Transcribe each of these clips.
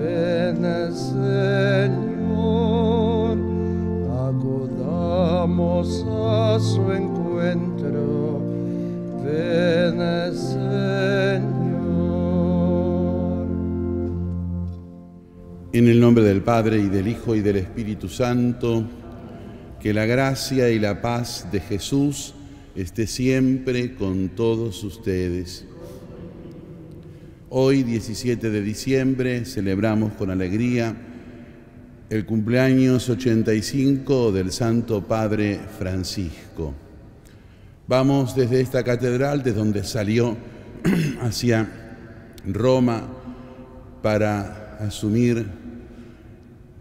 Ven Señor, acudamos a su encuentro, ven Señor. En el nombre del Padre y del Hijo y del Espíritu Santo, que la gracia y la paz de Jesús esté siempre con todos ustedes. Hoy, 17 de diciembre, celebramos con alegría el cumpleaños 85 del Santo Padre Francisco. Vamos desde esta catedral, de donde salió hacia Roma para asumir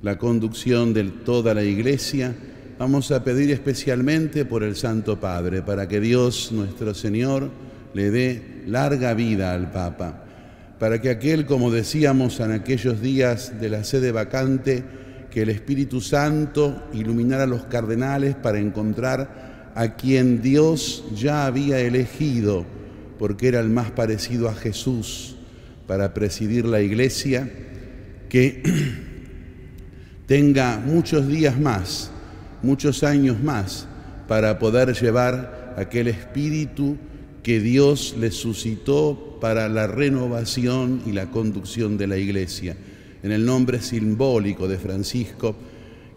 la conducción de toda la iglesia, vamos a pedir especialmente por el Santo Padre, para que Dios nuestro Señor le dé larga vida al Papa, para que aquel, como decíamos en aquellos días de la sede vacante, que el Espíritu Santo iluminara a los cardenales para encontrar a quien Dios ya había elegido, porque era el más parecido a Jesús para presidir la iglesia, que tenga muchos días más, muchos años más, para poder llevar aquel espíritu que Dios le suscitó para la renovación y la conducción de la iglesia. En el nombre simbólico de Francisco,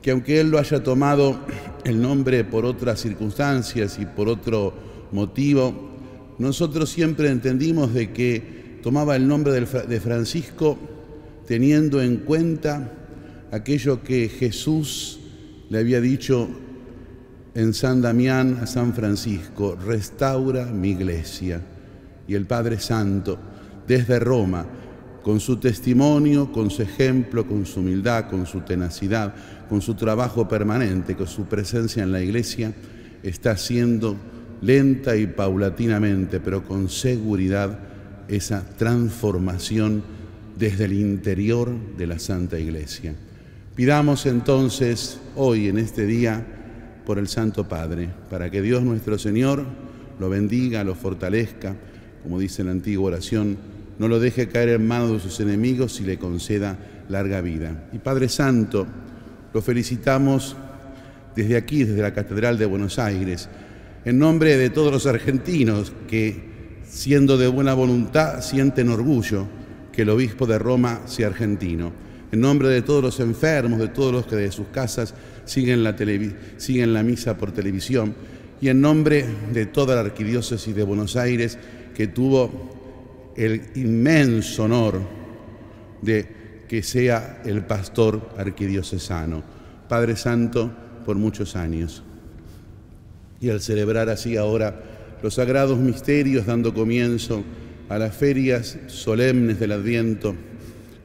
que aunque él lo haya tomado el nombre por otras circunstancias y por otro motivo, nosotros siempre entendimos de que tomaba el nombre de Francisco teniendo en cuenta aquello que Jesús le había dicho en San Damián a San Francisco, restaura mi iglesia. Y el Padre Santo, desde Roma, con su testimonio, con su ejemplo, con su humildad, con su tenacidad, con su trabajo permanente, con su presencia en la iglesia, está haciendo lenta y paulatinamente, pero con seguridad, esa transformación desde el interior de la Santa Iglesia. Pidamos entonces hoy, en este día, por el Santo Padre, para que Dios nuestro Señor lo bendiga, lo fortalezca, como dice la antigua oración, no lo deje caer en manos de sus enemigos y le conceda larga vida. Y Padre Santo, lo felicitamos desde aquí, desde la Catedral de Buenos Aires, en nombre de todos los argentinos que, siendo de buena voluntad, sienten orgullo que el obispo de Roma sea argentino. En nombre de todos los enfermos, de todos los que de sus casas siguen la, siguen la misa por televisión, y en nombre de toda la arquidiócesis de Buenos Aires, que tuvo el inmenso honor de que sea el pastor arquidiocesano. Padre Santo, por muchos años. Y al celebrar así ahora los sagrados misterios, dando comienzo a las ferias solemnes del Adviento,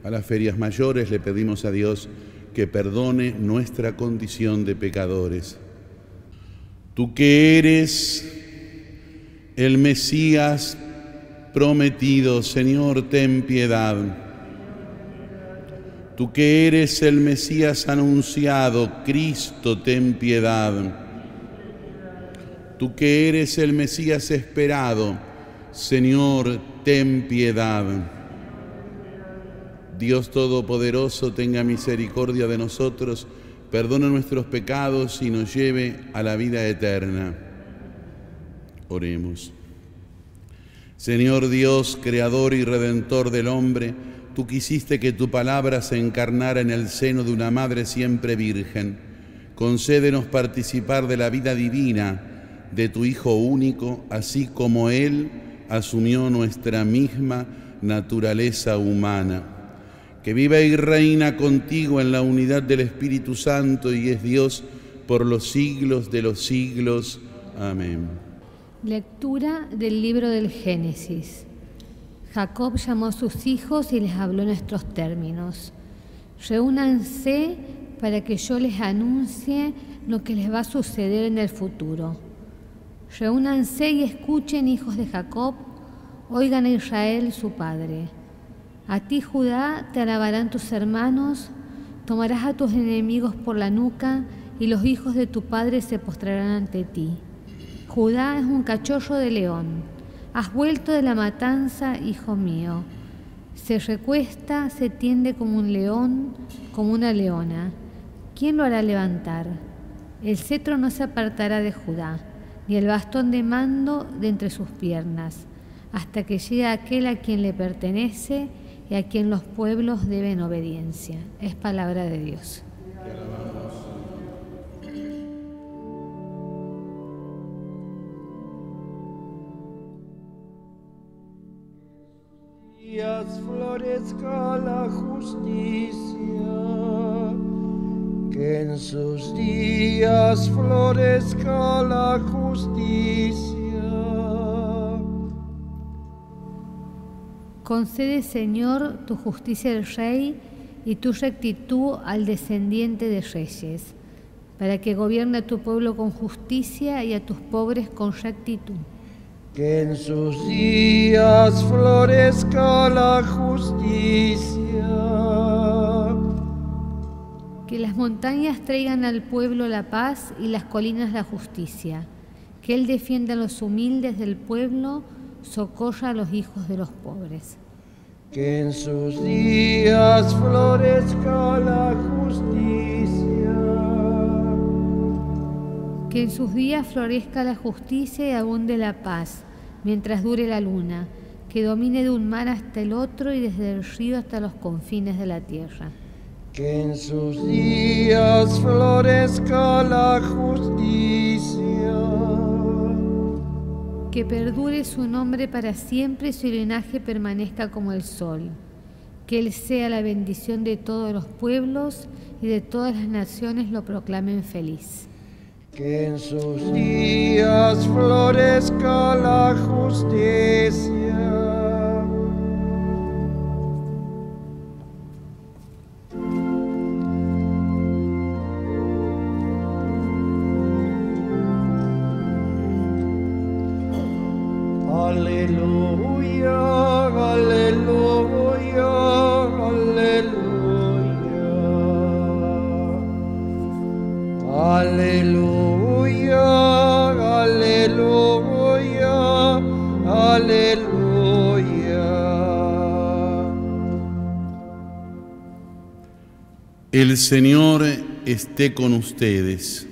a las ferias mayores, le pedimos a Dios que perdone nuestra condición de pecadores. Tú que eres el Mesías prometido, Señor, ten piedad. Tú que eres el Mesías anunciado, Cristo, ten piedad. Tú que eres el Mesías esperado, Señor, ten piedad. Dios Todopoderoso, tenga misericordia de nosotros, perdone nuestros pecados y nos lleve a la vida eterna. Oremos. Señor Dios, Creador y Redentor del hombre, tú quisiste que tu palabra se encarnara en el seno de una madre siempre virgen. Concédenos participar de la vida divina de tu Hijo único, así como Él asumió nuestra misma naturaleza humana que vive y reina contigo en la unidad del Espíritu Santo y es Dios por los siglos de los siglos. Amén. Lectura del libro del Génesis. Jacob llamó a sus hijos y les habló en estos términos. Reúnanse para que yo les anuncie lo que les va a suceder en el futuro. Reúnanse y escuchen, hijos de Jacob, oigan a Israel su padre. A ti, Judá, te alabarán tus hermanos, tomarás a tus enemigos por la nuca y los hijos de tu padre se postrarán ante ti. Judá es un cachorro de león. Has vuelto de la matanza, hijo mío. Se recuesta, se tiende como un león, como una leona. ¿Quién lo hará levantar? El cetro no se apartará de Judá, ni el bastón de mando de entre sus piernas, hasta que llegue aquel a quien le pertenece y a quien los pueblos deben obediencia. Es palabra de Dios. días florezca la justicia, que en sus días florezca la justicia. Concede, Señor, tu justicia al rey y tu rectitud al descendiente de reyes, para que gobierne a tu pueblo con justicia y a tus pobres con rectitud. Que en sus días florezca la justicia. Que las montañas traigan al pueblo la paz y las colinas la justicia. Que Él defienda a los humildes del pueblo, socorra a los hijos de los pobres. Que en sus días florezca la justicia. Que en sus días florezca la justicia y abunde la paz, mientras dure la luna, que domine de un mar hasta el otro y desde el río hasta los confines de la tierra. Que en sus días florezca la justicia. Que perdure su nombre para siempre y su linaje permanezca como el sol. Que Él sea la bendición de todos los pueblos y de todas las naciones lo proclamen feliz. Que en sus días florezca la justicia. Señor esté con ustedes.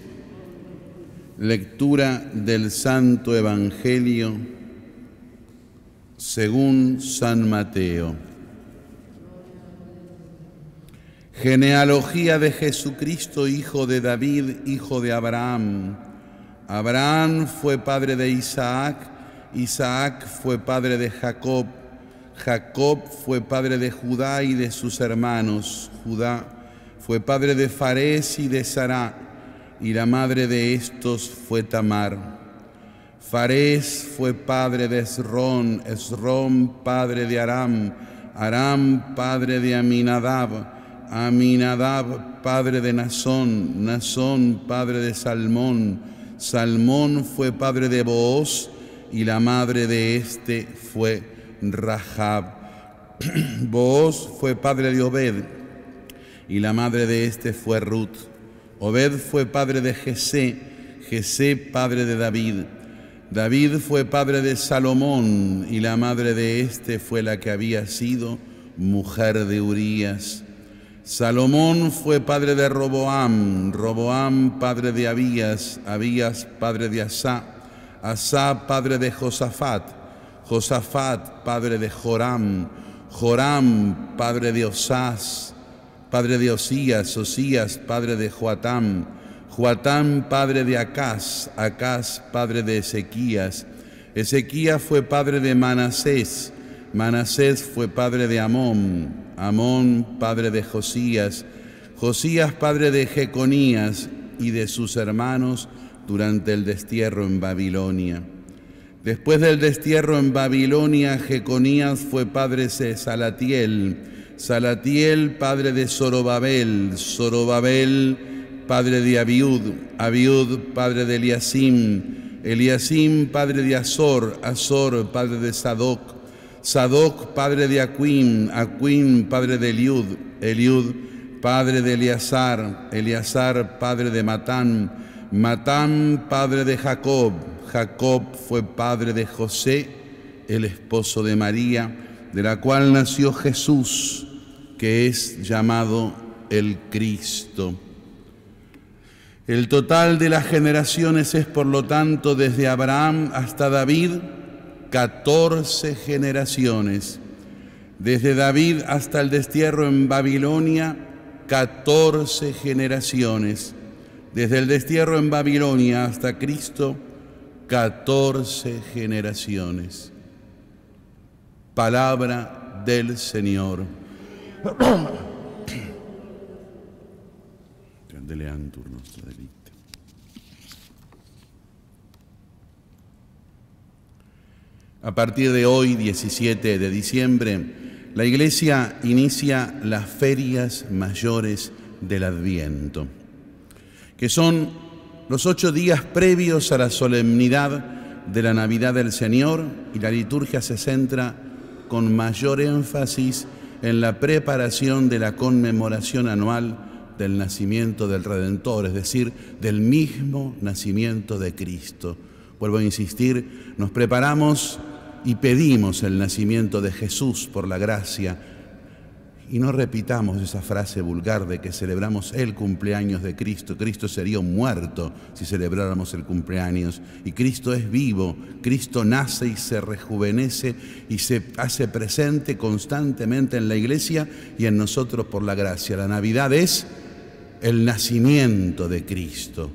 Lectura del Santo Evangelio según San Mateo. Genealogía de Jesucristo, hijo de David, hijo de Abraham. Abraham fue padre de Isaac, Isaac fue padre de Jacob, Jacob fue padre de Judá y de sus hermanos. Judá fue padre de Fares y de Sará, y la madre de estos fue Tamar. Fares fue padre de Esrón, Esrón padre de Aram, Aram padre de Aminadab, Aminadab padre de Nazón, Nazón padre de Salmón, Salmón fue padre de Booz y la madre de éste fue Rahab. Booz fue padre de Obed y la madre de éste fue Ruth. Obed fue padre de Jesé, Jesé padre de David. David fue padre de Salomón y la madre de éste fue la que había sido mujer de Urías. Salomón fue padre de Roboam, Roboam padre de Abías, Abías padre de Asá, Asá padre de Josafat, Josafat padre de Joram, Joram padre de Osás, padre de Osías, Osías padre de Joatam, Joatán, padre de Acaz, Acaz, padre de Ezequías. Ezequías fue padre de Manasés, Manasés fue padre de Amón, Amón, padre de Josías, Josías, padre de Jeconías, y de sus hermanos durante el destierro en Babilonia. Después del destierro en Babilonia, Jeconías fue padre de Salatiel, Salatiel padre de Zorobabel, Zorobabel padre de Abiud, Abiud padre de Eliasim, Eliasim padre de Azor, Azor padre de Sadoc, Sadoc padre de Aquim, Aquim padre de Eliud, Eliud padre de Eleazar, Eleazar padre de Matán, Matán padre de Jacob, Jacob fue padre de José, el esposo de María, de la cual nació Jesús, que es llamado el Cristo. El total de las generaciones es, por lo tanto, desde Abraham hasta David, 14 generaciones. Desde David hasta el destierro en Babilonia, 14 generaciones. Desde el destierro en Babilonia hasta Cristo, 14 generaciones. Palabra del Señor. A partir de hoy, 17 de diciembre, la Iglesia inicia las ferias mayores del Adviento, que son los ocho días previos a la solemnidad de la Navidad del Señor y la liturgia se centra con mayor énfasis en la preparación de la conmemoración anual del nacimiento del Redentor, es decir, del mismo nacimiento de Cristo. Vuelvo a insistir, nos preparamos y pedimos el nacimiento de Jesús por la gracia. Y no repitamos esa frase vulgar de que celebramos el cumpleaños de Cristo. Cristo sería muerto si celebráramos el cumpleaños. Y Cristo es vivo. Cristo nace y se rejuvenece y se hace presente constantemente en la iglesia y en nosotros por la gracia. La Navidad es el nacimiento de Cristo.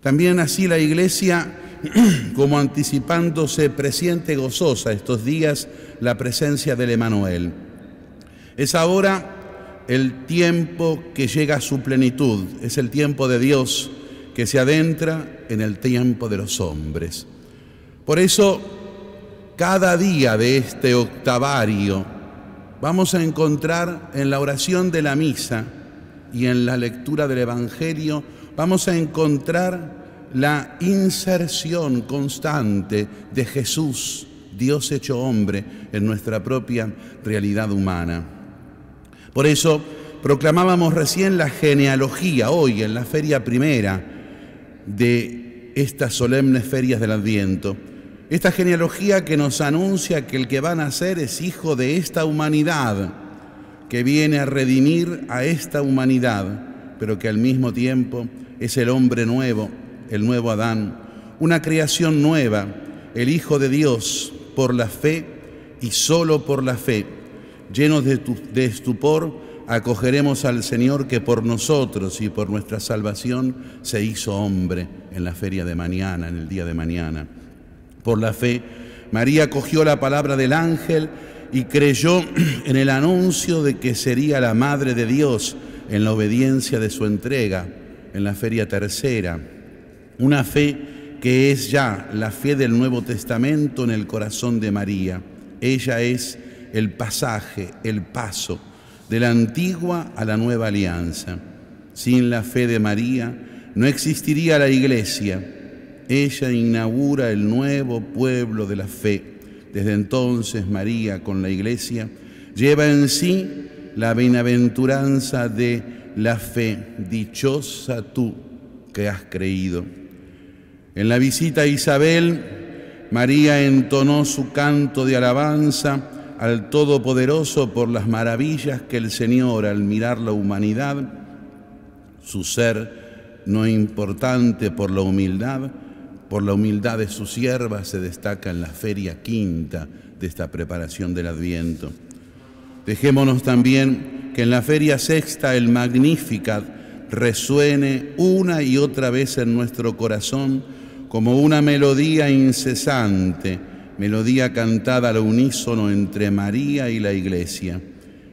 También así la iglesia, como anticipándose, presiente gozosa estos días la presencia del Emanuel. Es ahora el tiempo que llega a su plenitud, es el tiempo de Dios que se adentra en el tiempo de los hombres. Por eso, cada día de este octavario vamos a encontrar en la oración de la misa y en la lectura del Evangelio vamos a encontrar la inserción constante de Jesús, Dios hecho hombre, en nuestra propia realidad humana. Por eso proclamábamos recién la genealogía hoy en la feria primera de estas solemnes ferias del Adviento. Esta genealogía que nos anuncia que el que va a nacer es hijo de esta humanidad, que viene a redimir a esta humanidad, pero que al mismo tiempo es el hombre nuevo, el nuevo Adán, una creación nueva, el Hijo de Dios, por la fe y solo por la fe. Llenos de, de estupor, acogeremos al Señor que por nosotros y por nuestra salvación se hizo hombre en la feria de mañana, en el día de mañana. Por la fe, María cogió la palabra del ángel y creyó en el anuncio de que sería la Madre de Dios en la obediencia de su entrega en la feria tercera. Una fe que es ya la fe del Nuevo Testamento en el corazón de María. Ella es el pasaje, el paso de la antigua a la nueva alianza. Sin la fe de María no existiría la iglesia. Ella inaugura el nuevo pueblo de la fe desde entonces María con la iglesia lleva en sí la bienaventuranza de la fe. Dichosa tú que has creído. En la visita a Isabel, María entonó su canto de alabanza al Todopoderoso por las maravillas que el Señor, al mirar la humanidad, su ser no importante por la humildad, por la humildad de su sierva se destaca en la feria quinta de esta preparación del Adviento. Dejémonos también que en la feria sexta el Magnificat resuene una y otra vez en nuestro corazón como una melodía incesante, melodía cantada al unísono entre María y la Iglesia.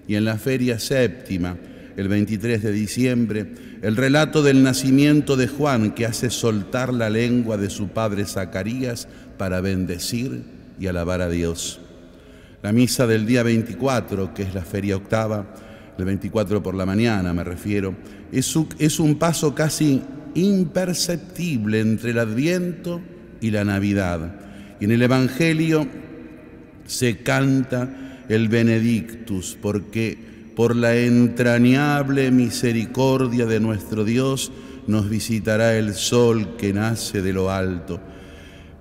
Y en la feria séptima, el 23 de diciembre, el relato del nacimiento de Juan que hace soltar la lengua de su padre Zacarías para bendecir y alabar a Dios. La misa del día 24, que es la feria octava, el 24 por la mañana me refiero, es un, paso casi imperceptible entre el Adviento y la Navidad. Y en el Evangelio se canta el Benedictus, porque por la entrañable misericordia de nuestro Dios nos visitará el sol que nace de lo alto,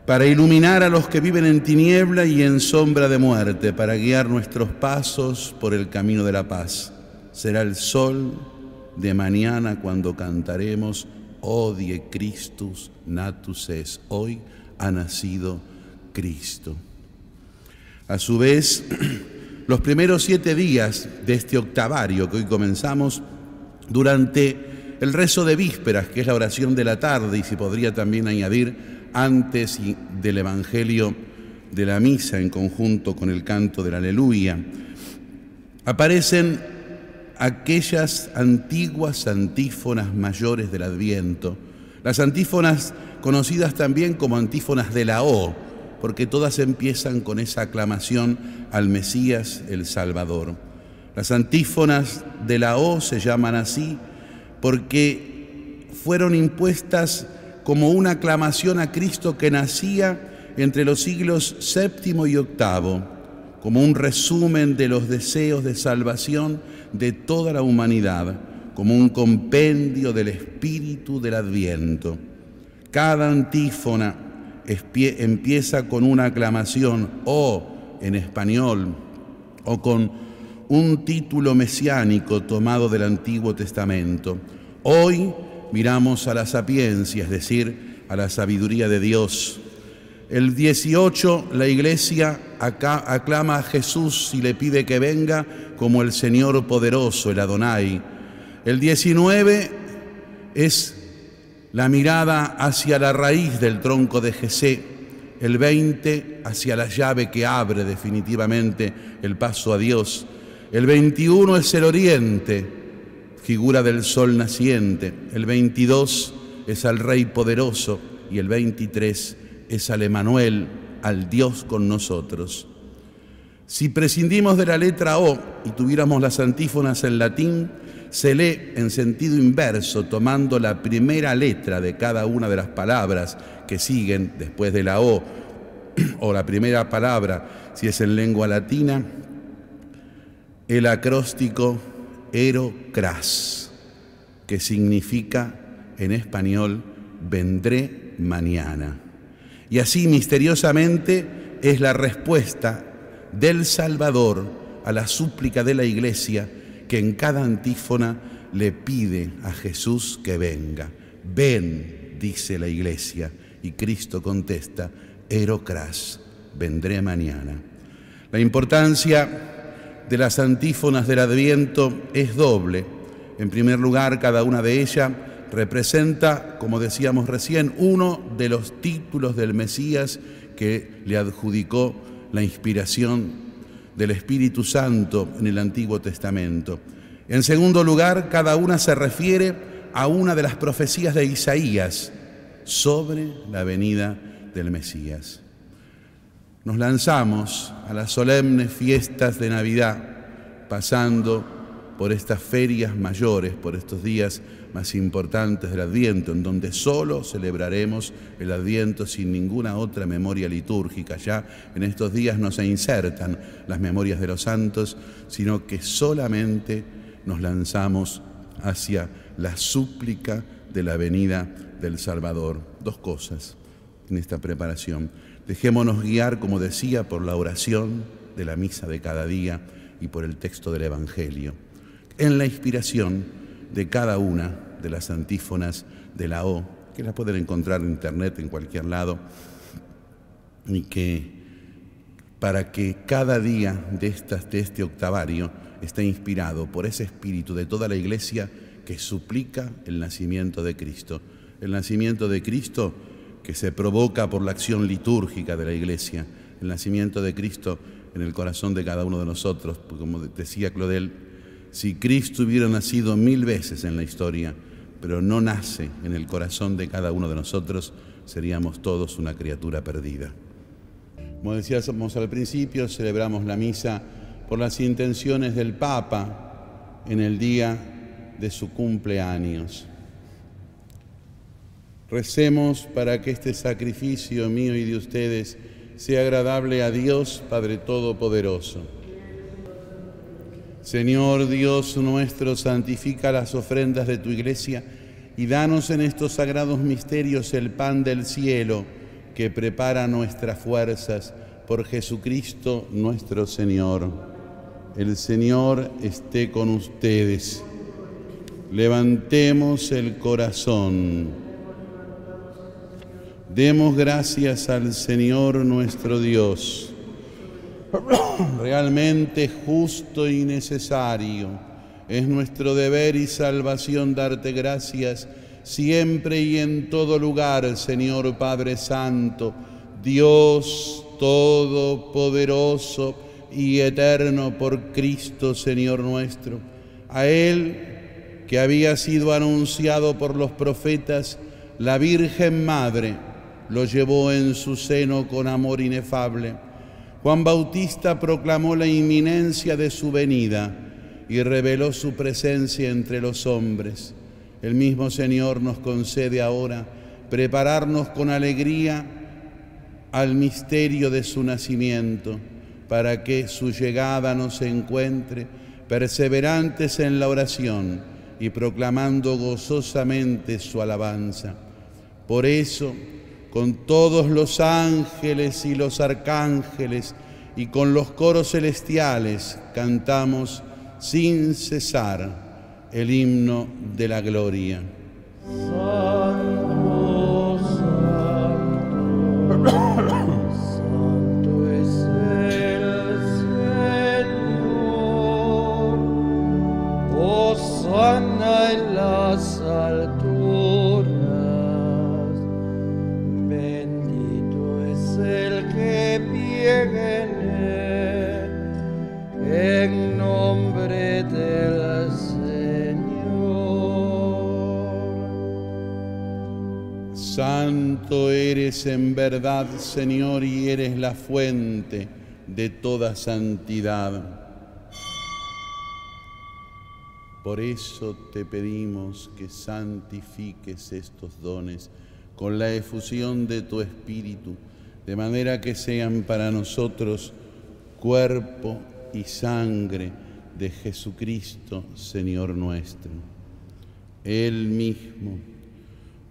para iluminar a los que viven en tiniebla y en sombra de muerte, para guiar nuestros pasos por el camino de la paz. Será el sol de mañana cuando cantaremos Odie Christus natus es. Hoy ha nacido Cristo. A su vez, los primeros siete días de este octavario que hoy comenzamos, durante el rezo de vísperas, que es la oración de la tarde, y se podría también añadir antes del Evangelio de la misa en conjunto con el canto de la aleluya, aparecen aquellas antiguas antífonas mayores del Adviento, las antífonas conocidas también como antífonas de la O, porque todas empiezan con esa aclamación al Mesías el Salvador. Las antífonas de la O se llaman así porque fueron impuestas como una aclamación a Cristo que nacía entre los siglos séptimo y octavo, como un resumen de los deseos de salvación de toda la humanidad, como un compendio del espíritu del adviento. Cada antífona empieza con una aclamación o en español o con un título mesiánico tomado del Antiguo Testamento. Hoy miramos a la sapiencia, es decir, a la sabiduría de Dios. El 18 la iglesia aclama a Jesús y le pide que venga como el Señor poderoso, el Adonai. El 19 es la mirada hacia la raíz del tronco de Jesé, el 20 hacia la llave que abre definitivamente el paso a Dios. El 21 es el oriente, figura del sol naciente. El 22 es al Rey poderoso y el 23 es al Emanuel, al Dios con nosotros. Si prescindimos de la letra O y tuviéramos las antífonas en latín, se lee en sentido inverso, tomando la primera letra de cada una de las palabras que siguen después de la O, o la primera palabra, si es en lengua latina, el acróstico erocras, que significa en español vendré mañana. Y así misteriosamente es la respuesta del Salvador a la súplica de la Iglesia que en cada antífona le pide a Jesús que venga. Ven, dice la Iglesia, y Cristo contesta, Erocras, vendré mañana. La importancia de las antífonas del Adviento es doble. En primer lugar, cada una de ellas representa, como decíamos recién, uno de los títulos del Mesías que le adjudicó la inspiración del Espíritu Santo en el Antiguo Testamento. En segundo lugar, cada una se refiere a una de las profecías de Isaías sobre la venida del Mesías. Nos lanzamos a las solemnes fiestas de Navidad, pasando por estas ferias mayores, por estos días más importantes del Adviento, en donde solo celebraremos el Adviento sin ninguna otra memoria litúrgica. Ya en estos días no se insertan las memorias de los santos, sino que solamente nos lanzamos hacia la súplica de la venida del Salvador. Dos cosas en esta preparación. Dejémonos guiar, como decía, por la oración de la misa de cada día y por el texto del Evangelio. En la inspiración, de cada una de las antífonas de la O, que la pueden encontrar en internet en cualquier lado, y que para que cada día de, estas, de este octavario esté inspirado por ese espíritu de toda la iglesia que suplica el nacimiento de Cristo. El nacimiento de Cristo que se provoca por la acción litúrgica de la iglesia, el nacimiento de Cristo en el corazón de cada uno de nosotros, como decía Claudel, si Cristo hubiera nacido mil veces en la historia, pero no nace en el corazón de cada uno de nosotros, seríamos todos una criatura perdida. Como decíamos al principio, celebramos la misa por las intenciones del Papa en el día de su cumpleaños. Recemos para que este sacrificio mío y de ustedes sea agradable a Dios Padre Todopoderoso. Señor Dios nuestro, santifica las ofrendas de tu iglesia y danos en estos sagrados misterios el pan del cielo que prepara nuestras fuerzas por Jesucristo nuestro Señor. El Señor esté con ustedes. Levantemos el corazón. Demos gracias al Señor nuestro Dios. Realmente justo y necesario es nuestro deber y salvación darte gracias siempre y en todo lugar, Señor Padre Santo, Dios Todopoderoso y eterno por Cristo, Señor nuestro. A Él que había sido anunciado por los profetas, la Virgen Madre lo llevó en su seno con amor inefable. Juan Bautista proclamó la inminencia de su venida y reveló su presencia entre los hombres. El mismo Señor nos concede ahora prepararnos con alegría al misterio de su nacimiento, para que su llegada nos encuentre perseverantes en la oración y proclamando gozosamente su alabanza. Por eso, con todos los ángeles y los arcángeles y con los coros celestiales cantamos sin cesar el himno de la gloria. Santo, santo, santo es el Señor. Hosanna en las eres en verdad, Señor, y eres la fuente de toda santidad. Por eso te pedimos que santifiques estos dones con la efusión de tu Espíritu, de manera que sean para nosotros cuerpo y sangre de Jesucristo, Señor nuestro. Él mismo,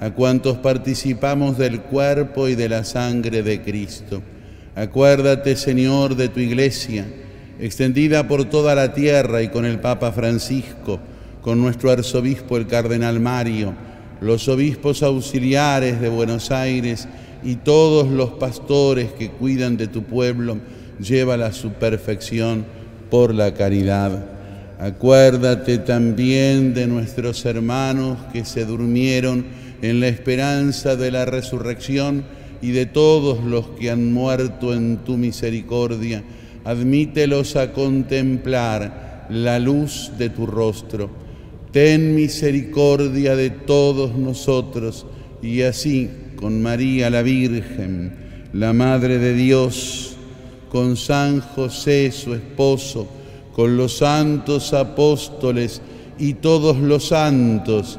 a cuantos participamos del cuerpo y de la sangre de Cristo. Acuérdate, Señor, de tu iglesia, extendida por toda la tierra y con el Papa Francisco, con nuestro arzobispo el Cardenal Mario, los obispos auxiliares de Buenos Aires y todos los pastores que cuidan de tu pueblo, llévala a su perfección por la caridad. Acuérdate también de nuestros hermanos que se durmieron en la esperanza de la resurrección y de todos los que han muerto en tu misericordia. Admítelos a contemplar la luz de tu rostro ten misericordia de todos nosotros y así con María la Virgen, la Madre de Dios, con San José su esposo, con los santos apóstoles y todos los santos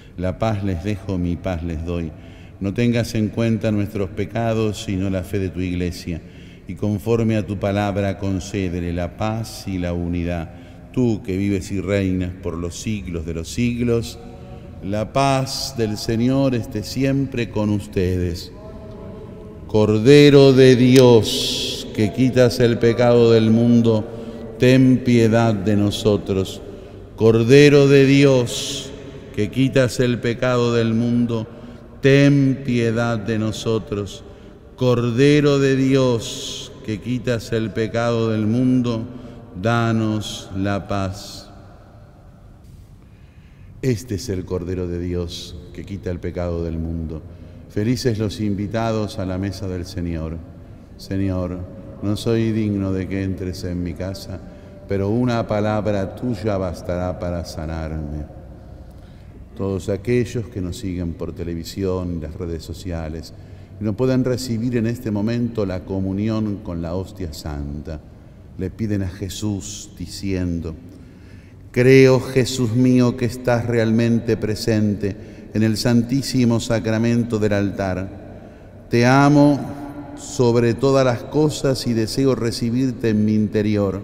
la paz les dejo, mi paz les doy. No tengas en cuenta nuestros pecados, sino la fe de tu iglesia y conforme a tu palabra concédele la paz y la unidad. Tú que vives y reinas por los siglos de los siglos, la paz del Señor esté siempre con ustedes. Cordero de Dios, que quitas el pecado del mundo, ten piedad de nosotros. Cordero de Dios, que quitas el pecado del mundo, ten piedad de nosotros. Cordero de Dios, que quitas el pecado del mundo, danos la paz. Este es el Cordero de Dios, que quita el pecado del mundo. Felices los invitados a la mesa del Señor. Señor, no soy digno de que entres en mi casa, pero una palabra tuya bastará para sanarme. Todos aquellos que nos siguen por televisión, las redes sociales, no pueden recibir en este momento la comunión con la hostia santa. Le piden a Jesús diciendo, creo Jesús mío que estás realmente presente en el santísimo sacramento del altar. Te amo sobre todas las cosas y deseo recibirte en mi interior,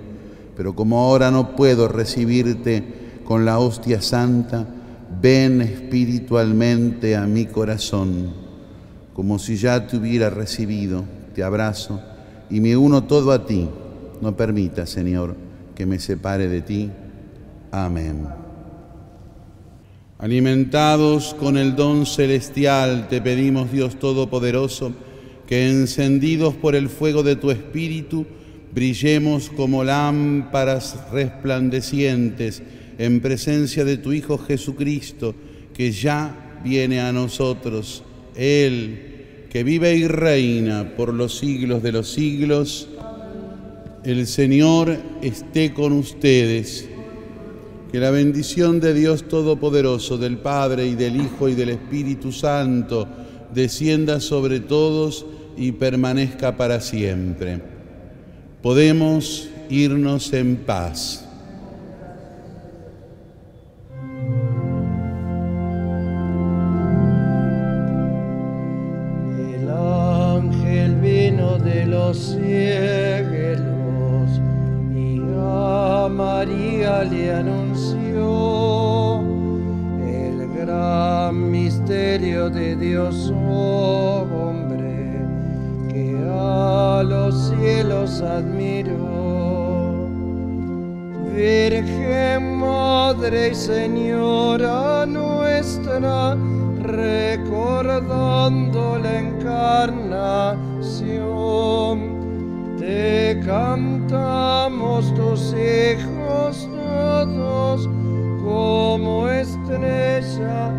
pero como ahora no puedo recibirte con la hostia santa, ven espiritualmente a mi corazón como si ya te hubiera recibido, te abrazo y me uno todo a ti. No permita, Señor, que me separe de ti. Amén. Alimentados con el don celestial, te pedimos, Dios Todopoderoso, que encendidos por el fuego de tu Espíritu, brillemos como lámparas resplandecientes en presencia de tu Hijo Jesucristo, que ya viene a nosotros, Él, que vive y reina por los siglos de los siglos. El Señor esté con ustedes. Que la bendición de Dios Todopoderoso, del Padre y del Hijo y del Espíritu Santo, descienda sobre todos y permanezca para siempre. Podemos irnos en paz. Madre y Señora nuestra, recordando la encarnación, te cantamos tus hijos todos como estrella